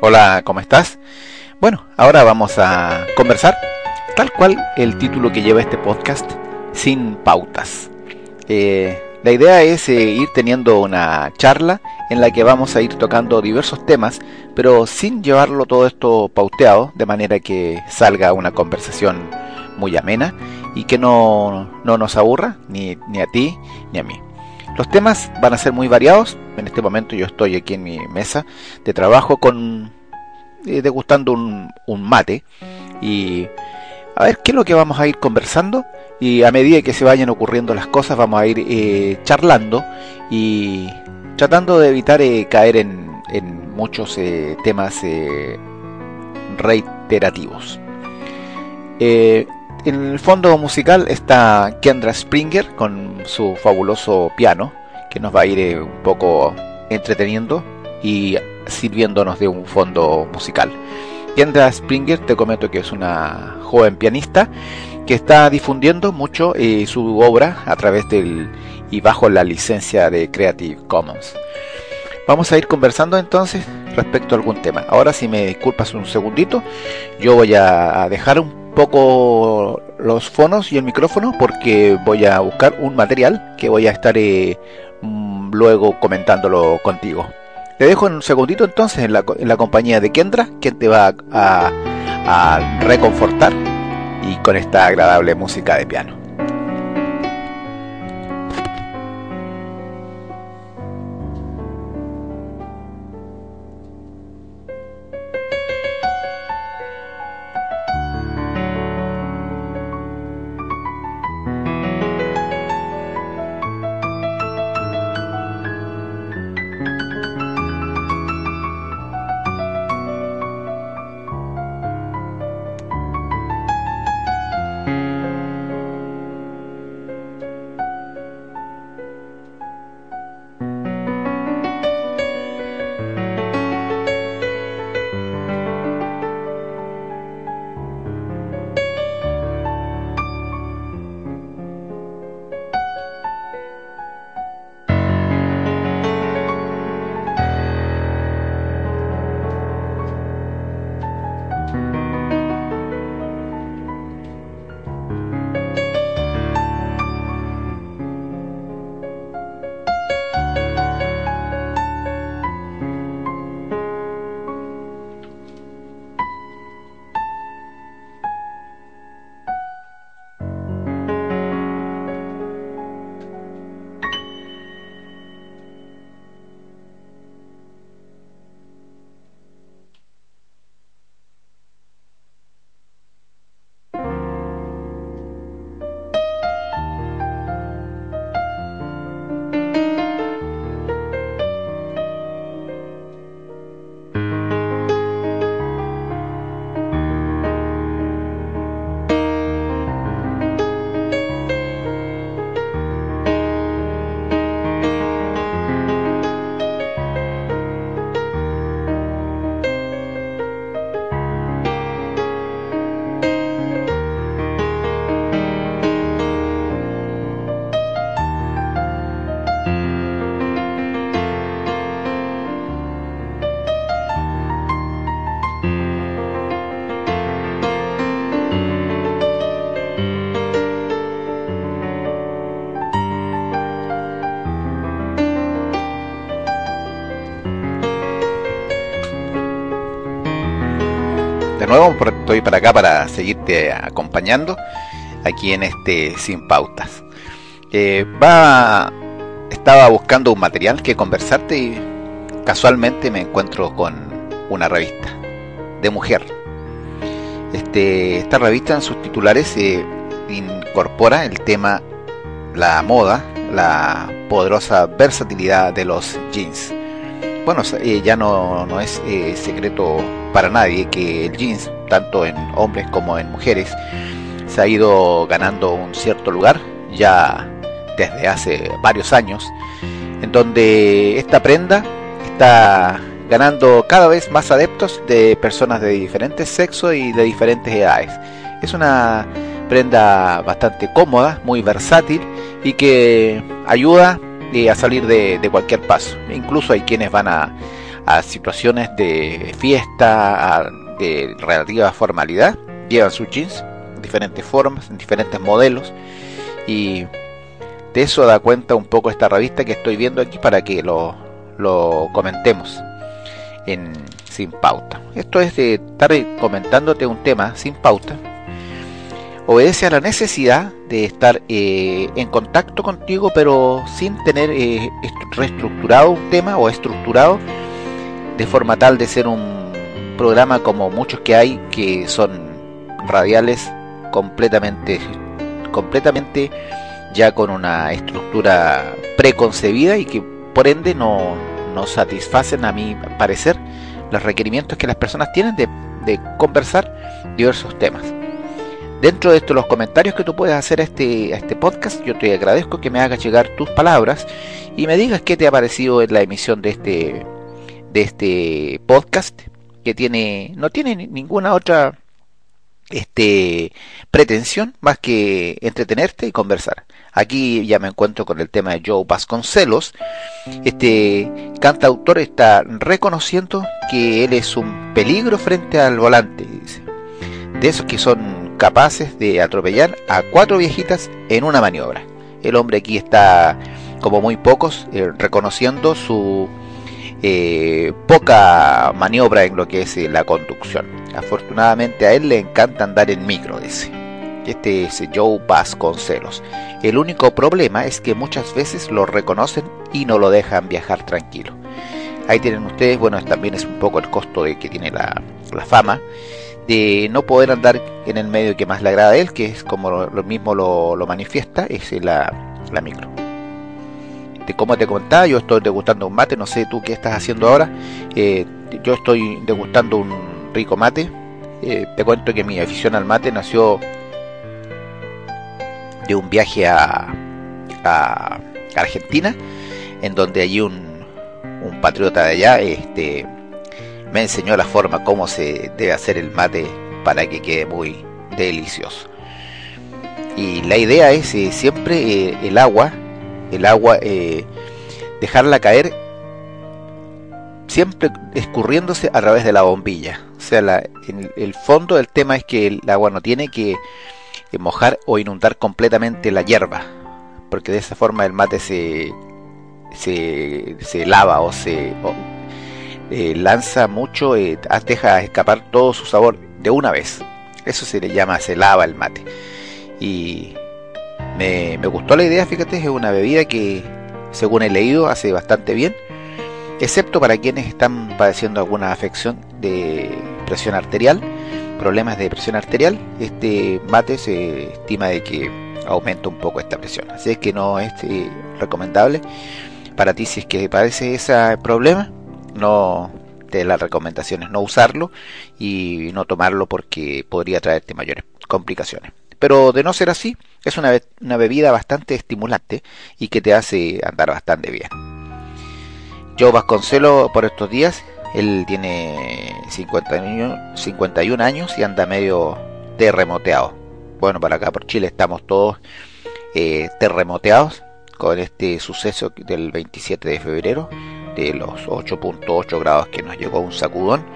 Hola, ¿cómo estás? Bueno, ahora vamos a conversar tal cual el título que lleva este podcast, sin pautas. Eh, la idea es eh, ir teniendo una charla en la que vamos a ir tocando diversos temas, pero sin llevarlo todo esto pauteado, de manera que salga una conversación muy amena y que no, no nos aburra ni, ni a ti ni a mí. Los temas van a ser muy variados. En este momento yo estoy aquí en mi mesa de trabajo con eh, degustando un, mate y a ver qué es lo que vamos a ir conversando y a medida que se vayan ocurriendo las cosas vamos a ir eh, charlando y tratando de evitar eh, caer en muchos temas reiterativos. En el fondo musical está Kendra Springer con su fabuloso piano que nos va a ir un poco entreteniendo y sirviéndonos de un fondo musical. Kendra Springer, te comento que es una joven pianista que está difundiendo mucho eh, su obra a través del y bajo la licencia de Creative Commons. Vamos a ir conversando entonces respecto a algún tema. Ahora si me disculpas un segundito, yo voy a dejar un poco los fonos y el micrófono porque voy a buscar un material que voy a estar eh, mm, luego comentándolo contigo. Te dejo un segundito entonces en la, en la compañía de Kendra, que te va a reconfortar y con esta agradable música de piano. Estoy para acá para seguirte acompañando aquí en este Sin Pautas. Eh, estaba buscando un material que conversarte y casualmente me encuentro con una revista de mujer. Este, esta revista en sus titulares eh, incorpora el tema la moda, la poderosa versatilidad de los jeans. bueno, eh, ya no, no es secreto para nadie que el jeans, tanto en hombres como en mujeres, se ha ido ganando un cierto lugar ya desde hace varios años, en donde esta prenda está ganando cada vez más adeptos de personas de diferentes sexos y de diferentes edades. Es una prenda bastante cómoda, muy versátil y que ayuda a salir de, cualquier paso. Incluso hay quienes van a, situaciones de fiesta, de relativa formalidad, llevan sus jeans en diferentes formas, en diferentes modelos y de eso da cuenta un poco esta revista que estoy viendo aquí para que lo, lo comentemos en Sin Pauta. Esto es de estar comentándote un tema sin pauta. Obedece a la necesidad de estar eh, en contacto contigo, pero sin tener eh, reestructurado un tema o estructurado de forma tal de ser un programa como muchos que hay que son radiales completamente completamente ya con una estructura preconcebida y que por ende no, no satisfacen a mi parecer los requerimientos que las personas tienen de, conversar diversos temas. Dentro de estos los comentarios que tú puedes hacer a este, a este podcast, yo te agradezco que me hagas llegar tus palabras y me digas qué te ha parecido en la emisión de este, este podcast, que tiene, no tiene ninguna otra este, pretensión más que entretenerte y conversar. Aquí ya me encuentro con el tema de Joe Vasconcelos. Este cantautor está reconociendo que él es un peligro frente al volante, dice. De esos que son capaces de atropellar a cuatro viejitas en una maniobra. El hombre aquí está, como muy pocos, eh, reconociendo su eh, poca maniobra en lo que es eh, la conducción. Afortunadamente a él le encanta andar en micro, dice. Este es Joe Vasconcelos. El único problema es que muchas veces lo reconocen y no lo dejan viajar tranquilo. Ahí tienen ustedes, bueno, también es un poco el costo de que tiene la, fama de no poder andar en el medio que más le agrada a él, que es como lo, mismo lo, manifiesta, es la, micro. Como te contaba, yo estoy degustando un mate, no sé tú qué estás haciendo ahora. Eh, yo estoy degustando un rico mate. Eh, te cuento que mi afición al mate nació de un viaje a, Argentina, en donde allí un, un patriota de allá este, me enseñó la forma como se debe hacer el mate para que quede muy delicioso. Y la idea es eh, siempre el agua, el agua, eh, dejarla caer siempre escurriéndose a través de la bombilla. O sea, la, en el fondo del tema es que el agua no tiene que mojar o inundar completamente la hierba, porque de esa forma el mate se, se, lava o se eh, lanza mucho, eh, deja escapar todo su sabor de una vez. Eso se le llama, se lava el mate. Y me, gustó la idea, fíjate, es una bebida que, según he leído, hace bastante bien, excepto para quienes están padeciendo alguna afección de presión arterial problemas de presión arterial, este mate se estima de que aumenta un poco esta presión. Así que no es eh, recomendable para ti si es que padece ese problema, no te la recomendación es no usarlo y no tomarlo porque podría traerte mayores complicaciones. Pero de no ser así, es una, una bebida bastante estimulante y que te hace andar bastante bien. Yo Vasconcelo por estos días él tiene 51 años y anda medio terremoteado. Bueno, para acá por Chile estamos todos eh, terremoteados con este suceso del 27 de febrero de los 8.8 grados que nos llegó un sacudón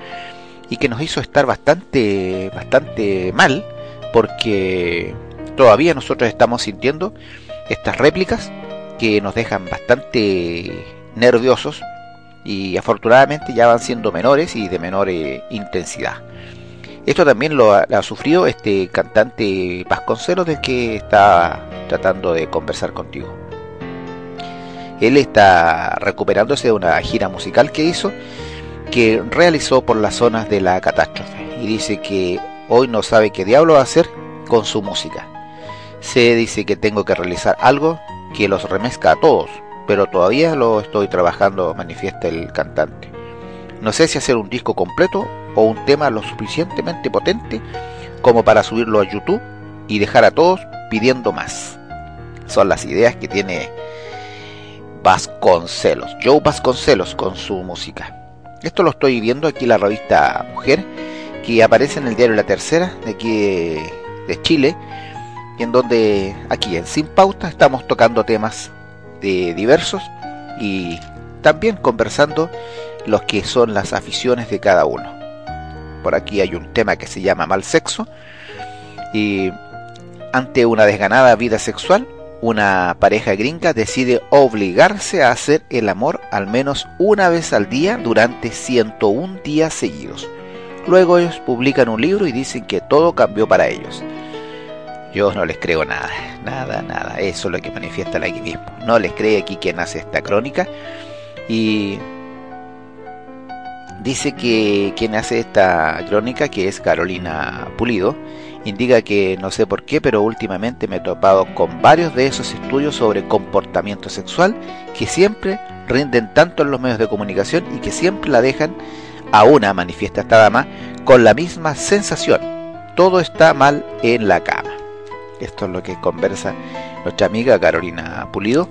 y que nos hizo estar bastante bastante mal porque todavía nosotros estamos sintiendo estas réplicas que nos dejan bastante nerviosos y afortunadamente ya van siendo menores y de menor eh, intensidad. Esto también lo ha, sufrido este cantante Vasconcelos del que está tratando de conversar contigo. Él está recuperándose de una gira musical que hizo, que realizó por las zonas de la catástrofe y dice que hoy no sabe qué diablo hacer con su música. Se dice que tengo que realizar algo que los remezca a todos, pero todavía lo estoy trabajando, manifiesta el cantante. No sé si hacer un disco completo o un tema lo suficientemente potente como para subirlo a YouTube y dejar a todos pidiendo más. Son las ideas que tiene Vasconcelos, Joe Vasconcelos con su música. Esto lo estoy viendo aquí en la revista Mujer, que aparece en el diario La Tercera, de aquí de, Chile, en donde aquí en Sin Pauta estamos tocando temas de diversos y también conversando los que son las aficiones de cada uno. Por aquí hay un tema que se llama mal sexo y ante una desganada vida sexual, una pareja gringa decide obligarse a hacer el amor al menos una vez al día durante 101 días seguidos. Luego ellos publican un libro y dicen que todo cambió para ellos. Yo no les creo nada, nada, nada. Eso es lo que manifiesta aquí mismo. No les cree aquí quien hace esta crónica. Y dice que quien hace esta crónica, que es Carolina Pulido, indica que no sé por qué, pero últimamente me he topado con varios de esos estudios sobre comportamiento sexual que siempre rinden tanto en los medios de comunicación y que siempre la dejan a una, manifiesta esta dama, con la misma sensación. Todo está mal en la cama. Esto es lo que conversa nuestra amiga Carolina Pulido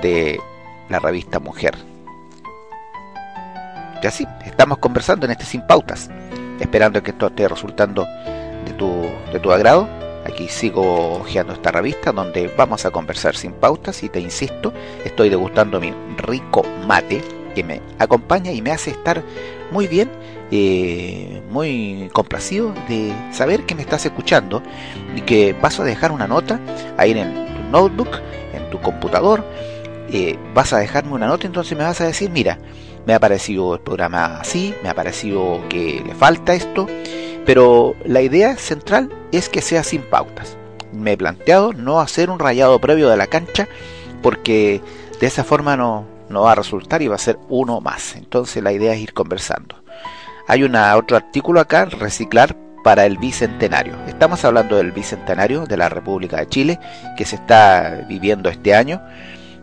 de la revista Mujer. Y así, estamos conversando en este Sin Pautas, esperando que esto esté resultando de tu, de tu agrado. Aquí sigo hojeando esta revista donde vamos a conversar sin pautas y te insisto, estoy degustando mi rico mate que me acompaña y me hace estar muy bien, eh, muy complacido de saber que me estás escuchando y que vas a dejar una nota ahí en el notebook, en tu computador, eh, vas a dejarme una nota, entonces me vas a decir, mira, me ha parecido el programa así, me ha parecido que le falta esto, pero la idea central es que sea sin pautas. Me he planteado no hacer un rayado previo de la cancha porque de esa forma no, no va a resultar y va a ser uno más. Entonces la idea es ir conversando. Hay una, otro artículo acá, reciclar para el bicentenario. Estamos hablando del bicentenario de la República de Chile que se está viviendo este año,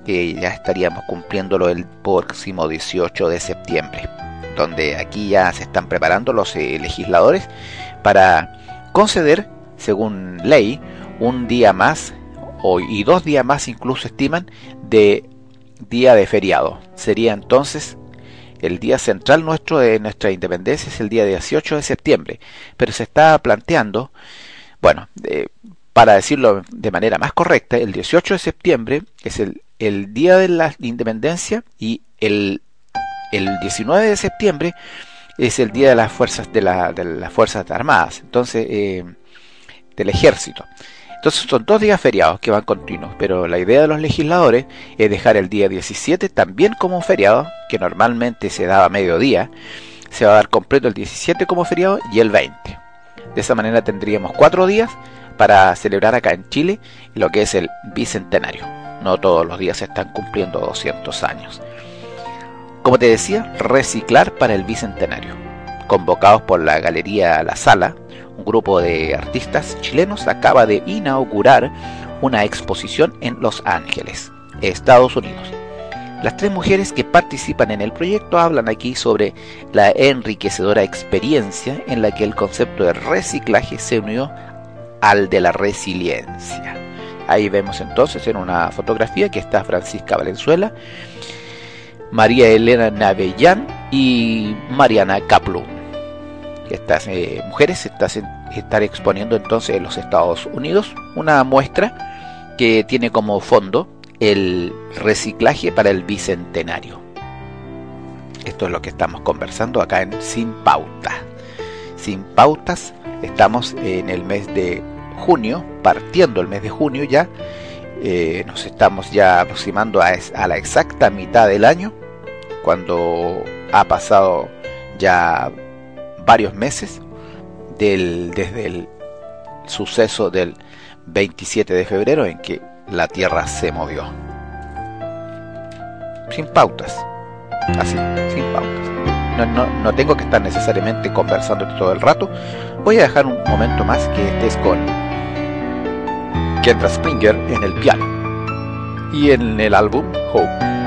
que ya estaríamos cumpliéndolo el próximo 18 de septiembre donde aquí ya se están preparando los eh, legisladores para conceder, según ley, un día más y dos días más incluso estiman de día de feriado. Sería entonces el día central nuestro de nuestra independencia es el día 18 de septiembre, pero se está planteando, bueno, para decirlo de manera más correcta, el 18 de septiembre es el, día de la independencia y el el 19 de septiembre es el día de las fuerzas de, las fuerzas armadas, entonces eh, del ejército. Entonces son dos días feriados que van continuos, pero la idea de los legisladores es dejar el día 17 también como un feriado, que normalmente se daba a mediodía, se va a dar completo el 17 como feriado y el 20. De esa manera tendríamos cuatro días para celebrar acá en Chile lo que es el bicentenario. No todos los días se están cumpliendo 200 años. Como te decía, reciclar para el Bicentenario. Convocados por la Galería La Sala, un grupo de artistas chilenos acaba de inaugurar una exposición en Los Ángeles, Estados Unidos. Las tres mujeres que participan en el proyecto hablan aquí sobre la enriquecedora experiencia en la que el concepto de reciclaje se unió al de la resiliencia. Ahí vemos entonces en una fotografía que está Francisca Valenzuela María Elena Navellán y Mariana Kaplu. Estas eh, mujeres están exponiendo entonces en los Estados Unidos una muestra que tiene como fondo el reciclaje para el bicentenario. Esto es lo que estamos conversando acá en Sin Pauta. Sin Pautas, estamos en el mes de junio, partiendo el mes de junio ya. Eh, nos estamos ya aproximando a, a la exacta mitad del año cuando ha pasado ya varios meses del, desde el suceso del 27 de febrero en que la Tierra se movió. Sin pautas. Así, sin pautas. No, no, no tengo que estar necesariamente conversando todo el rato. Voy a dejar un momento más que estés con Kendra Springer en el piano y en el álbum Hope.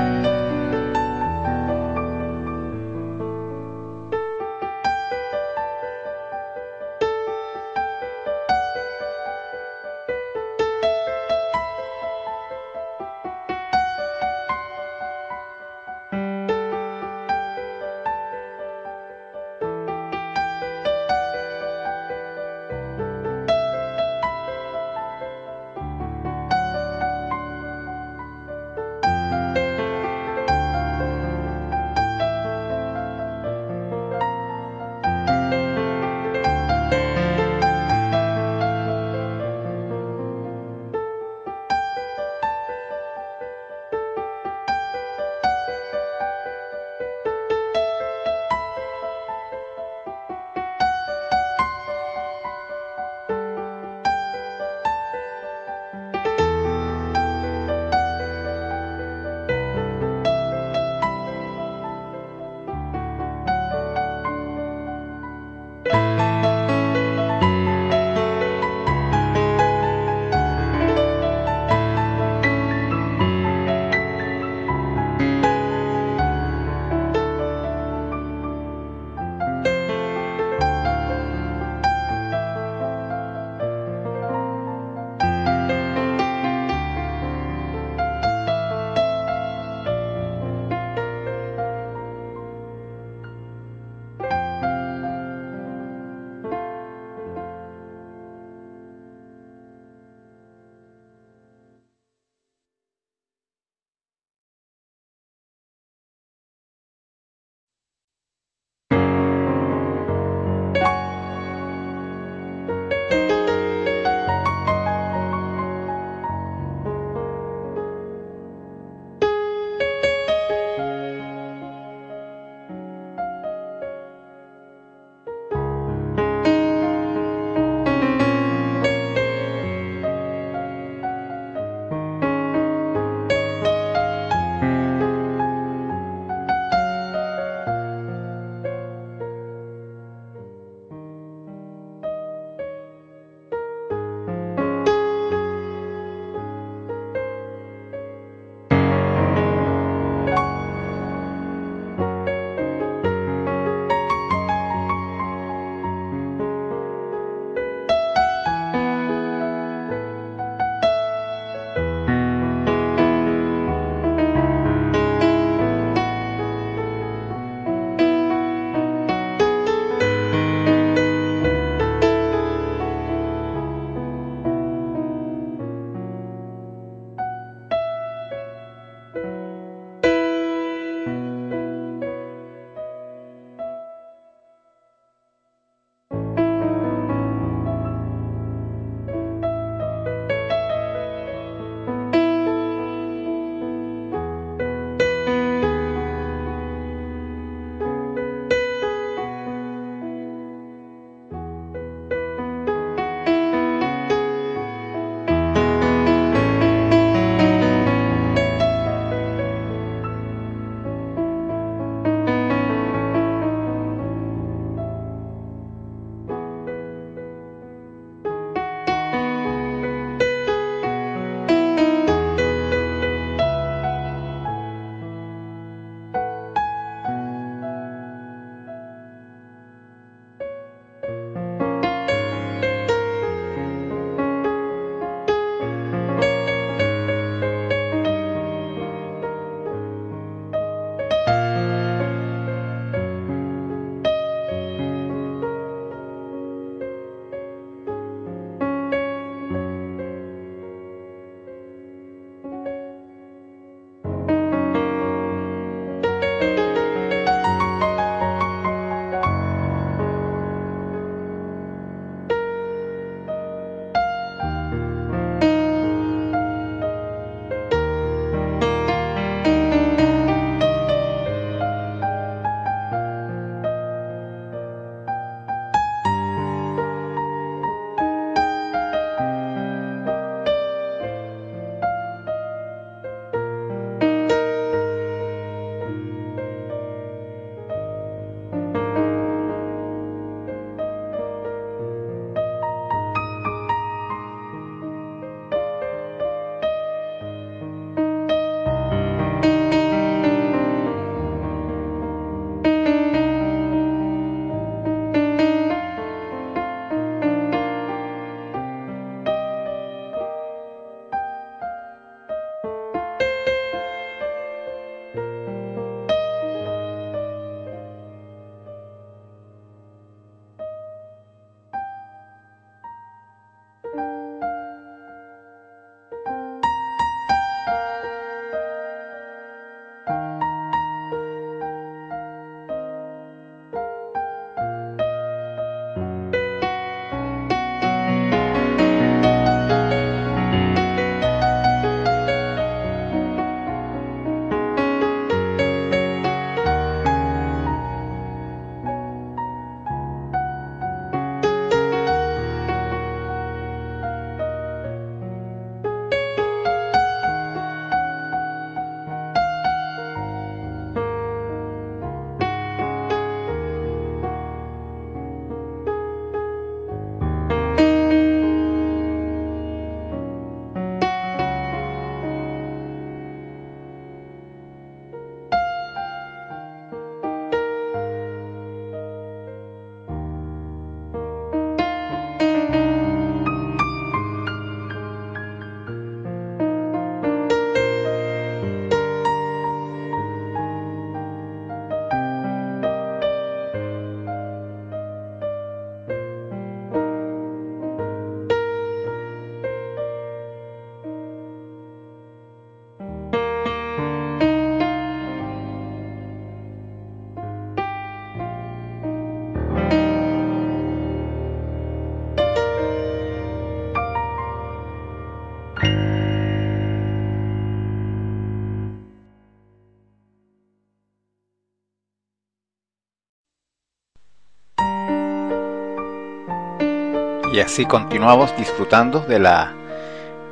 Y así continuamos disfrutando de la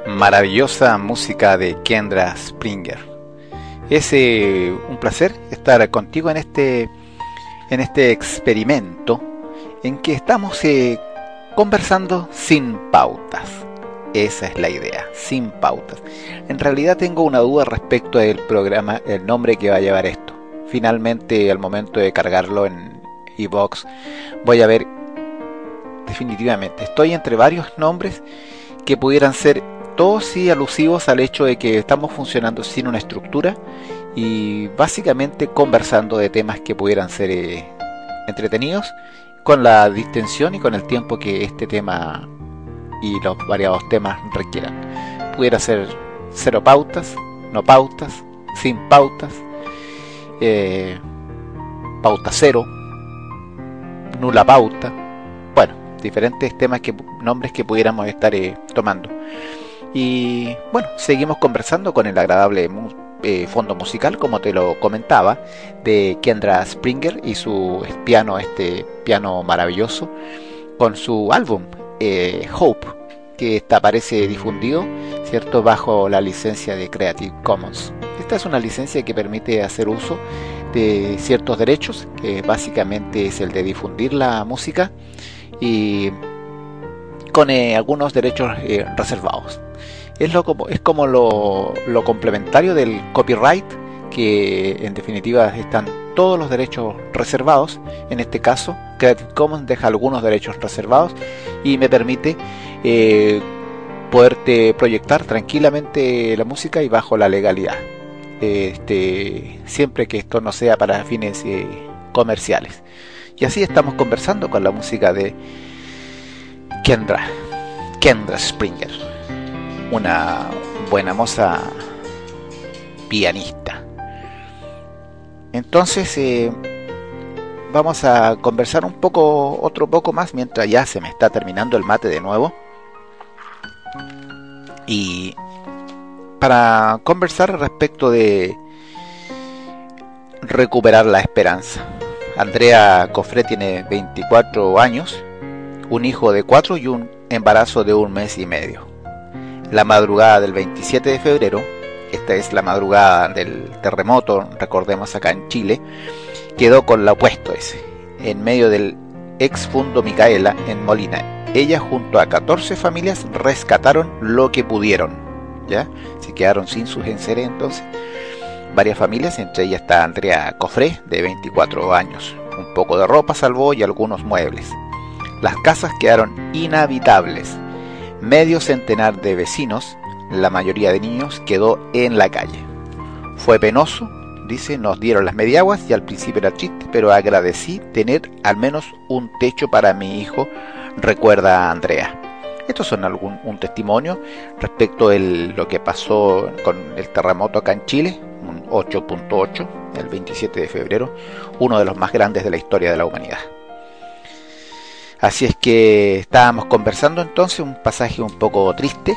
maravillosa música de Kendra Springer. Es eh, un placer estar contigo en este, en este experimento en que estamos eh, conversando sin pautas. Esa es la idea, sin pautas. En realidad tengo una duda respecto del programa, el nombre que va a llevar esto. Finalmente, al momento de cargarlo en iBox, voy a ver definitivamente. Estoy entre varios nombres que pudieran ser todos sí alusivos al hecho de que estamos funcionando sin una estructura y básicamente conversando de temas que pudieran ser eh, entretenidos con la distensión y con el tiempo que este tema y los variados temas requieran. Pudiera ser cero pautas, no pautas, sin pautas, eh, pauta cero, nula pauta, diferentes temas que nombres que pudiéramos estar eh, tomando. Y bueno, seguimos conversando con el agradable eh, fondo musical, como te lo comentaba, de Kendra Springer y su piano, este piano maravilloso, con su álbum eh, Hope, que está, aparece difundido, ¿cierto?, bajo la licencia de Creative Commons. Esta es una licencia que permite hacer uso de ciertos derechos, que básicamente es el de difundir la música y con eh, algunos derechos reservados es, lo, es como lo, complementario del copyright, que en definitiva están todos los derechos reservados. En este caso, Creative Commons deja algunos derechos reservados y me permite eh, poderte proyectar tranquilamente la música y bajo la legalidad. Este, siempre que esto no sea para fines eh, comerciales. Y así estamos conversando con la música de Kendra, Kendra Springer una buena moza pianista. Entonces eh, vamos a conversar un poco, otro poco más, mientras ya se me está terminando el mate de nuevo. Y para conversar respecto de recuperar la esperanza. Andrea Cofré tiene 24 años, un hijo de 4 y un embarazo de un mes y medio la madrugada del 27 de febrero, esta es la madrugada del terremoto, recordemos acá en Chile, quedó con lo opuesto ese, en medio del ex fundo Micaela en Molina. Ella junto a 14 familias rescataron lo que pudieron, ¿ya? Se quedaron sin sus enseres entonces. Varias familias, entre ellas está Andrea Cofré, de 24 años. Un poco de ropa salvó y algunos muebles. Las casas quedaron inhabitables medio centenar de vecinos, la mayoría de niños, quedó en la calle. Fue penoso, dice, nos dieron las mediaguas y al principio era chiste, pero agradecí tener al menos un techo para mi hijo, recuerda Andrea. Estos son algún un testimonio respecto de lo que pasó con el terremoto acá en Chile, 8.8, el 27 de febrero, uno de los más grandes de la historia de la humanidad. Así es que estábamos conversando entonces, un pasaje un poco triste,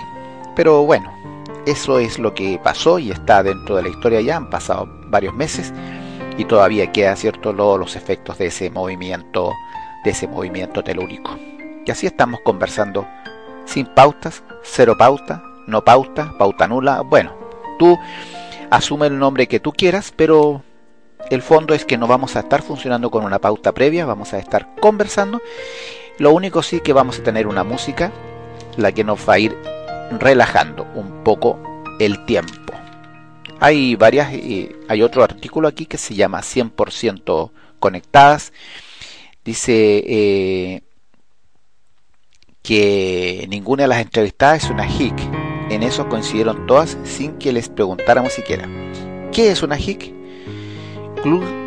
pero bueno, eso es lo que pasó y está dentro de la historia ya, han pasado varios meses y todavía queda cierto los efectos de ese movimiento, de ese movimiento telúrico. Y así estamos conversando sin pautas, cero pauta, no pauta, pauta nula. Bueno, tú asume el nombre que tú quieras, pero el fondo es que no vamos a estar funcionando con una pauta previa, vamos a estar conversando. Lo único sí que vamos a tener una música, la que nos va a ir relajando un poco el tiempo. Hay varias, hay otro artículo aquí que se llama 100% conectadas. Dice eh, que ninguna de las entrevistadas es una HIC. En eso coincidieron todas sin que les preguntáramos siquiera. ¿Qué es una HIC?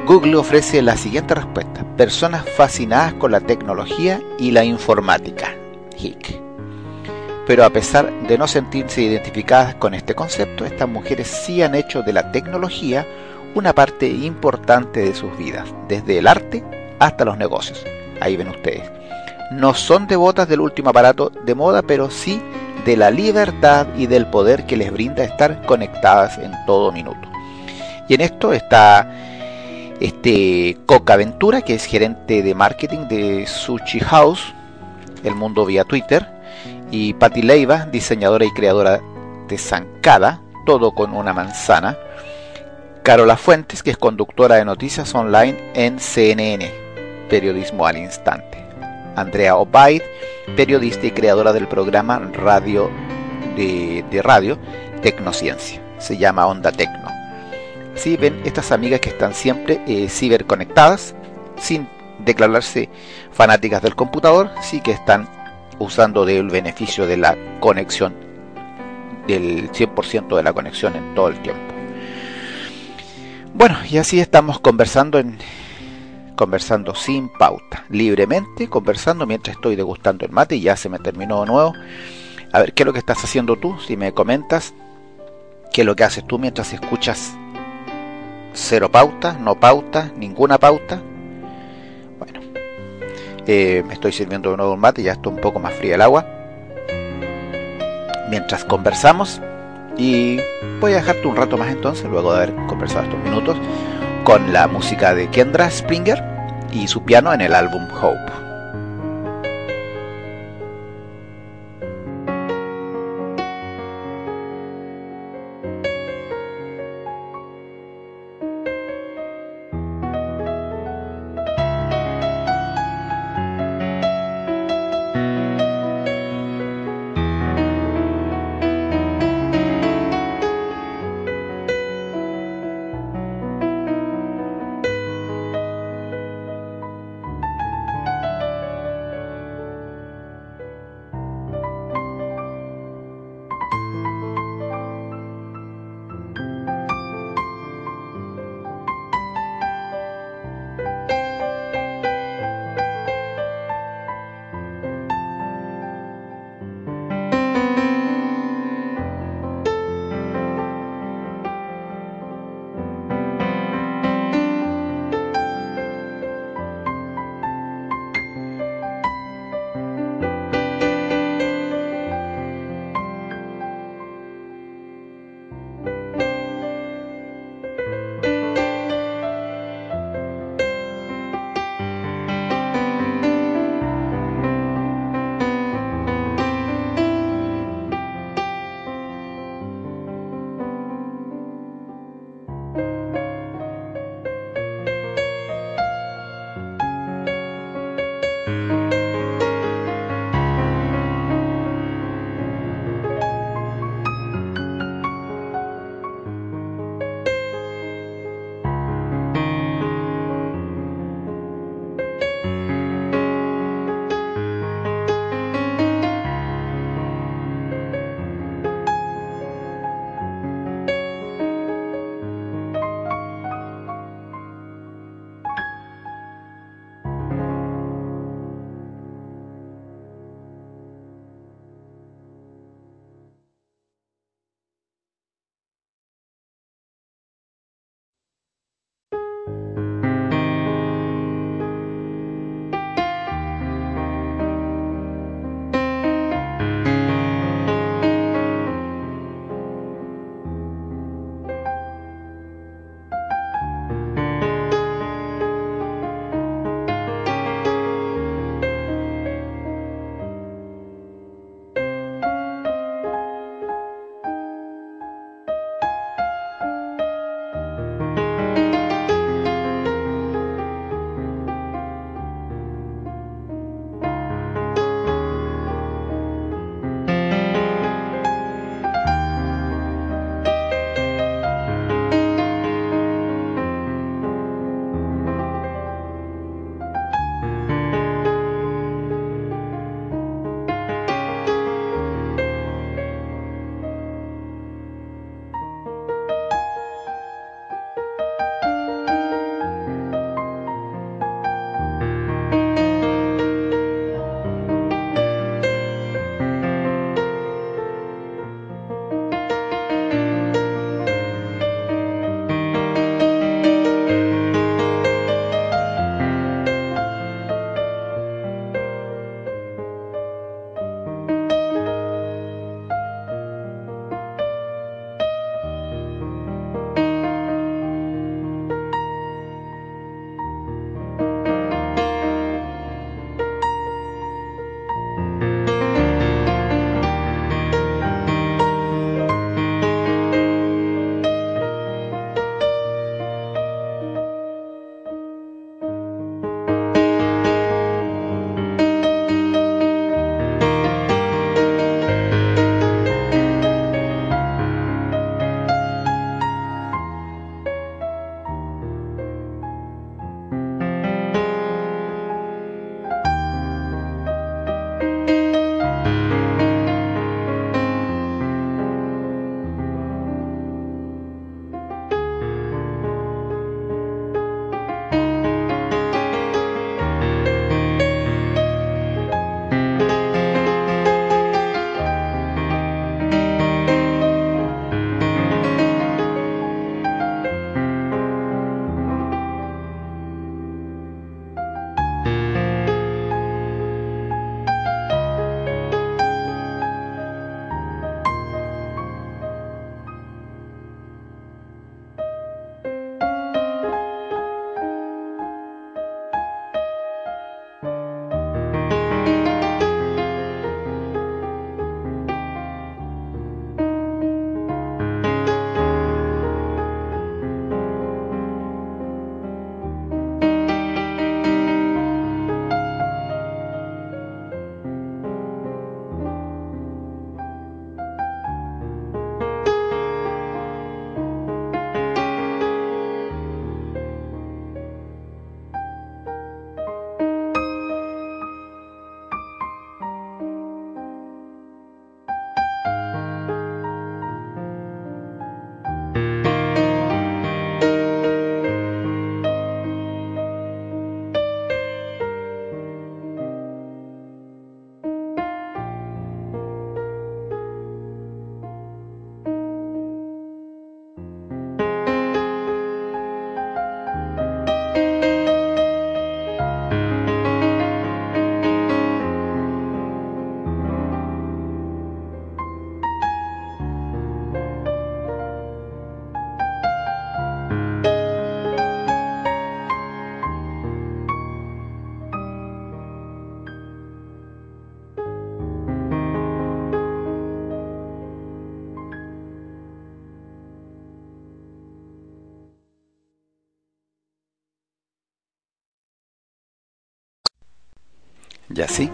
Google ofrece la siguiente respuesta. Personas fascinadas con la tecnología y la informática. HIC. Pero a pesar de no sentirse identificadas con este concepto, estas mujeres sí han hecho de la tecnología una parte importante de sus vidas, desde el arte hasta los negocios. Ahí ven ustedes. No son devotas del último aparato de moda, pero sí de la libertad y del poder que les brinda estar conectadas en todo minuto. Y en esto está este Coca Ventura, que es gerente de marketing de Sushi House, el mundo vía Twitter. Y Patti Leiva, diseñadora y creadora de Zancada, todo con una manzana. Carola Fuentes, que es conductora de noticias online en CNN, periodismo al instante. Andrea Obaid, periodista y creadora del programa radio de, radio Tecnociencia. Se llama Onda Tecno. Si ven estas amigas que están siempre eh, ciberconectadas, sin declararse fanáticas del computador, sí que están usando del beneficio de la conexión, del 100% de la conexión en todo el tiempo. Bueno, y así estamos conversando en conversando sin pauta, libremente, conversando mientras estoy degustando el mate y ya se me terminó de nuevo. A ver, ¿qué es lo que estás haciendo tú? Si me comentas, ¿qué es lo que haces tú mientras escuchas cero pauta, no pauta, ninguna pauta? Bueno, eh, me estoy sirviendo de nuevo un mate, ya está un poco más fría el agua. Mientras conversamos, y voy a dejarte un rato más entonces, luego de haber conversado estos minutos, con la música de Kendra Springer y su piano en el álbum Hope. Y así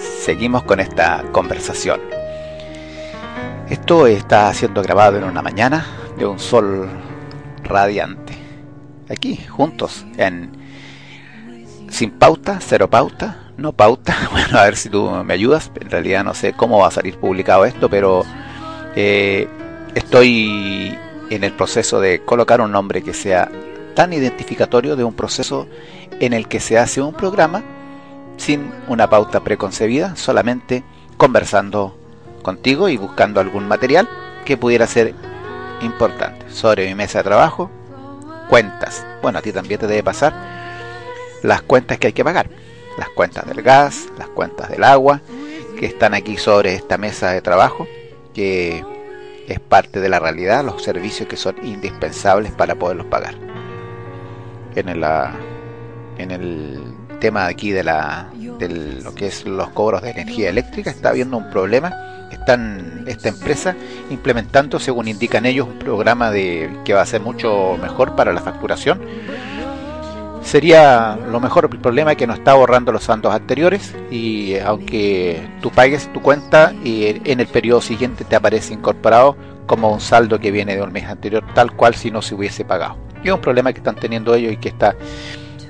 seguimos con esta conversación. Esto está siendo grabado en una mañana de un sol radiante. Aquí, juntos, en sin pauta, cero pauta, no pauta. Bueno, a ver si tú me ayudas. En realidad no sé cómo va a salir publicado esto, pero eh, estoy en el proceso de colocar un nombre que sea tan identificatorio de un proceso en el que se hace un programa sin una pauta preconcebida, solamente conversando contigo y buscando algún material que pudiera ser importante. Sobre mi mesa de trabajo, cuentas. Bueno, a ti también te debe pasar las cuentas que hay que pagar. Las cuentas del gas, las cuentas del agua, que están aquí sobre esta mesa de trabajo, que es parte de la realidad, los servicios que son indispensables para poderlos pagar. En, la, en el tema aquí de, la, de lo que es los cobros de energía eléctrica está habiendo un problema. Están esta empresa implementando, según indican ellos, un programa de que va a ser mucho mejor para la facturación. Sería lo mejor el problema es que no está borrando los saldos anteriores y aunque tú pagues tu cuenta y en el periodo siguiente te aparece incorporado como un saldo que viene de un mes anterior, tal cual si no se hubiese pagado. Y es un problema que están teniendo ellos y que está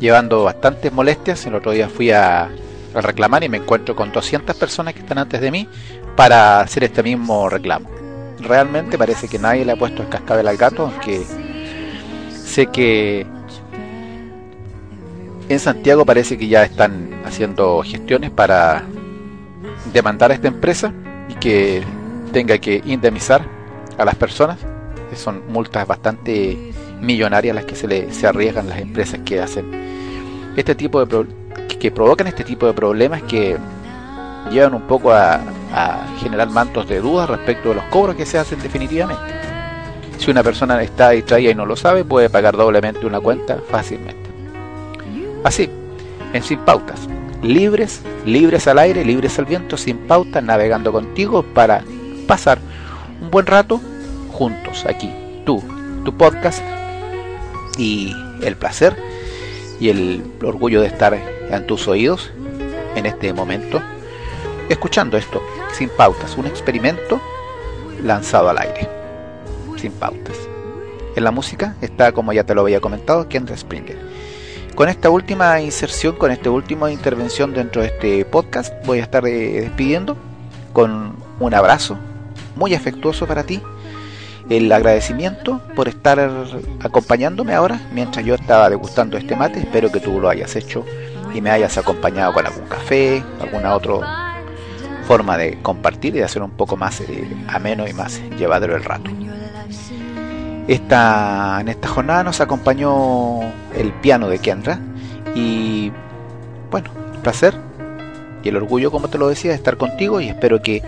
llevando bastantes molestias. El otro día fui a, reclamar y me encuentro con 200 personas que están antes de mí para hacer este mismo reclamo. Realmente parece que nadie le ha puesto el cascabel al gato, aunque sé que en Santiago parece que ya están haciendo gestiones para demandar a esta empresa y que tenga que indemnizar a las personas. Son multas bastante millonarias las que se, le, se arriesgan las empresas que hacen este tipo de que provocan este tipo de problemas que llevan un poco a, generar mantos de dudas respecto de los cobros que se hacen definitivamente. Si una persona está distraída y no lo sabe, puede pagar doblemente una cuenta fácilmente. Así, en Sin Pautas, libres, libres al aire, libres al viento, sin pautas, navegando contigo para pasar un buen rato juntos aquí, tú, tu podcast y el placer y el orgullo de estar en tus oídos en este momento, escuchando esto, sin pautas, un experimento lanzado al aire, sin pautas. En la música está, como ya te lo había comentado, Kendra Springer. Con esta última inserción, con esta última intervención dentro de este podcast, voy a estar eh, despidiendo con un abrazo muy afectuoso para ti el agradecimiento por estar acompañándome ahora mientras yo estaba degustando este mate. Espero que tú lo hayas hecho y me hayas acompañado con algún café, alguna otra forma de compartir y de hacer un poco más eh, ameno y más llevadero el rato. Esta, en esta jornada nos acompañó el piano de Kendra y bueno, el placer y el orgullo, como te lo decía, de estar contigo y espero que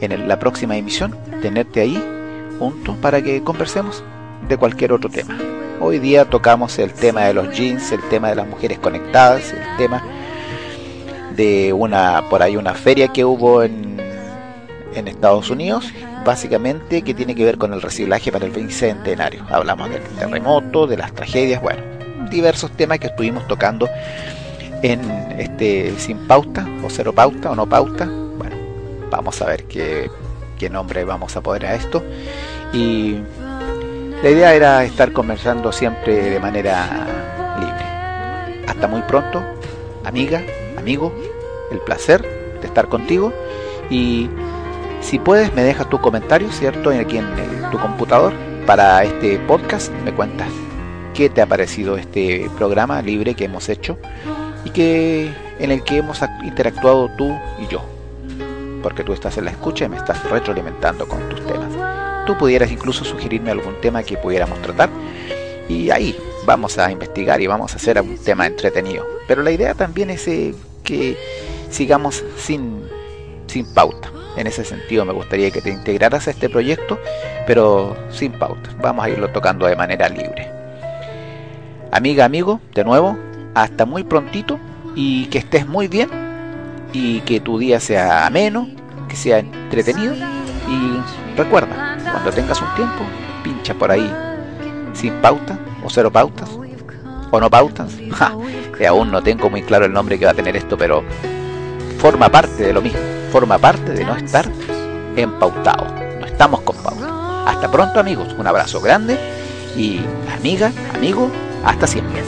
en la próxima emisión tenerte ahí juntos para que conversemos de cualquier otro tema. Hoy día tocamos el tema de los jeans, el tema de las mujeres conectadas, el tema de una por ahí una feria que hubo en, en Estados Unidos, básicamente que tiene que ver con el reciclaje para el bicentenario. Hablamos del terremoto, de las tragedias, bueno, diversos temas que estuvimos tocando en este sin pauta o cero pauta o no pauta. Bueno, vamos a ver qué qué nombre vamos a poner a esto. Y la idea era estar conversando siempre de manera libre. Hasta muy pronto, amiga, amigo, el placer de estar contigo. Y si puedes, me dejas tu comentario, ¿cierto? Aquí en tu computador para este podcast. Me cuentas qué te ha parecido este programa libre que hemos hecho y que en el que hemos interactuado tú y yo porque tú estás en la escucha y me estás retroalimentando con tus temas. Tú pudieras incluso sugerirme algún tema que pudiéramos tratar y ahí vamos a investigar y vamos a hacer un tema entretenido. Pero la idea también es eh, que sigamos sin, sin pauta. En ese sentido me gustaría que te integraras a este proyecto, pero sin pauta. Vamos a irlo tocando de manera libre. Amiga, amigo, de nuevo, hasta muy prontito y que estés muy bien y que tu día sea ameno, que sea entretenido y recuerda, cuando tengas un tiempo, pincha por ahí sin pauta o cero pautas o no pautas. que aún no tengo muy claro el nombre que va a tener esto, pero forma parte de lo mismo, forma parte de no estar empautado, no estamos con pauta. Hasta pronto amigos, un abrazo grande y amiga, amigo, hasta siempre.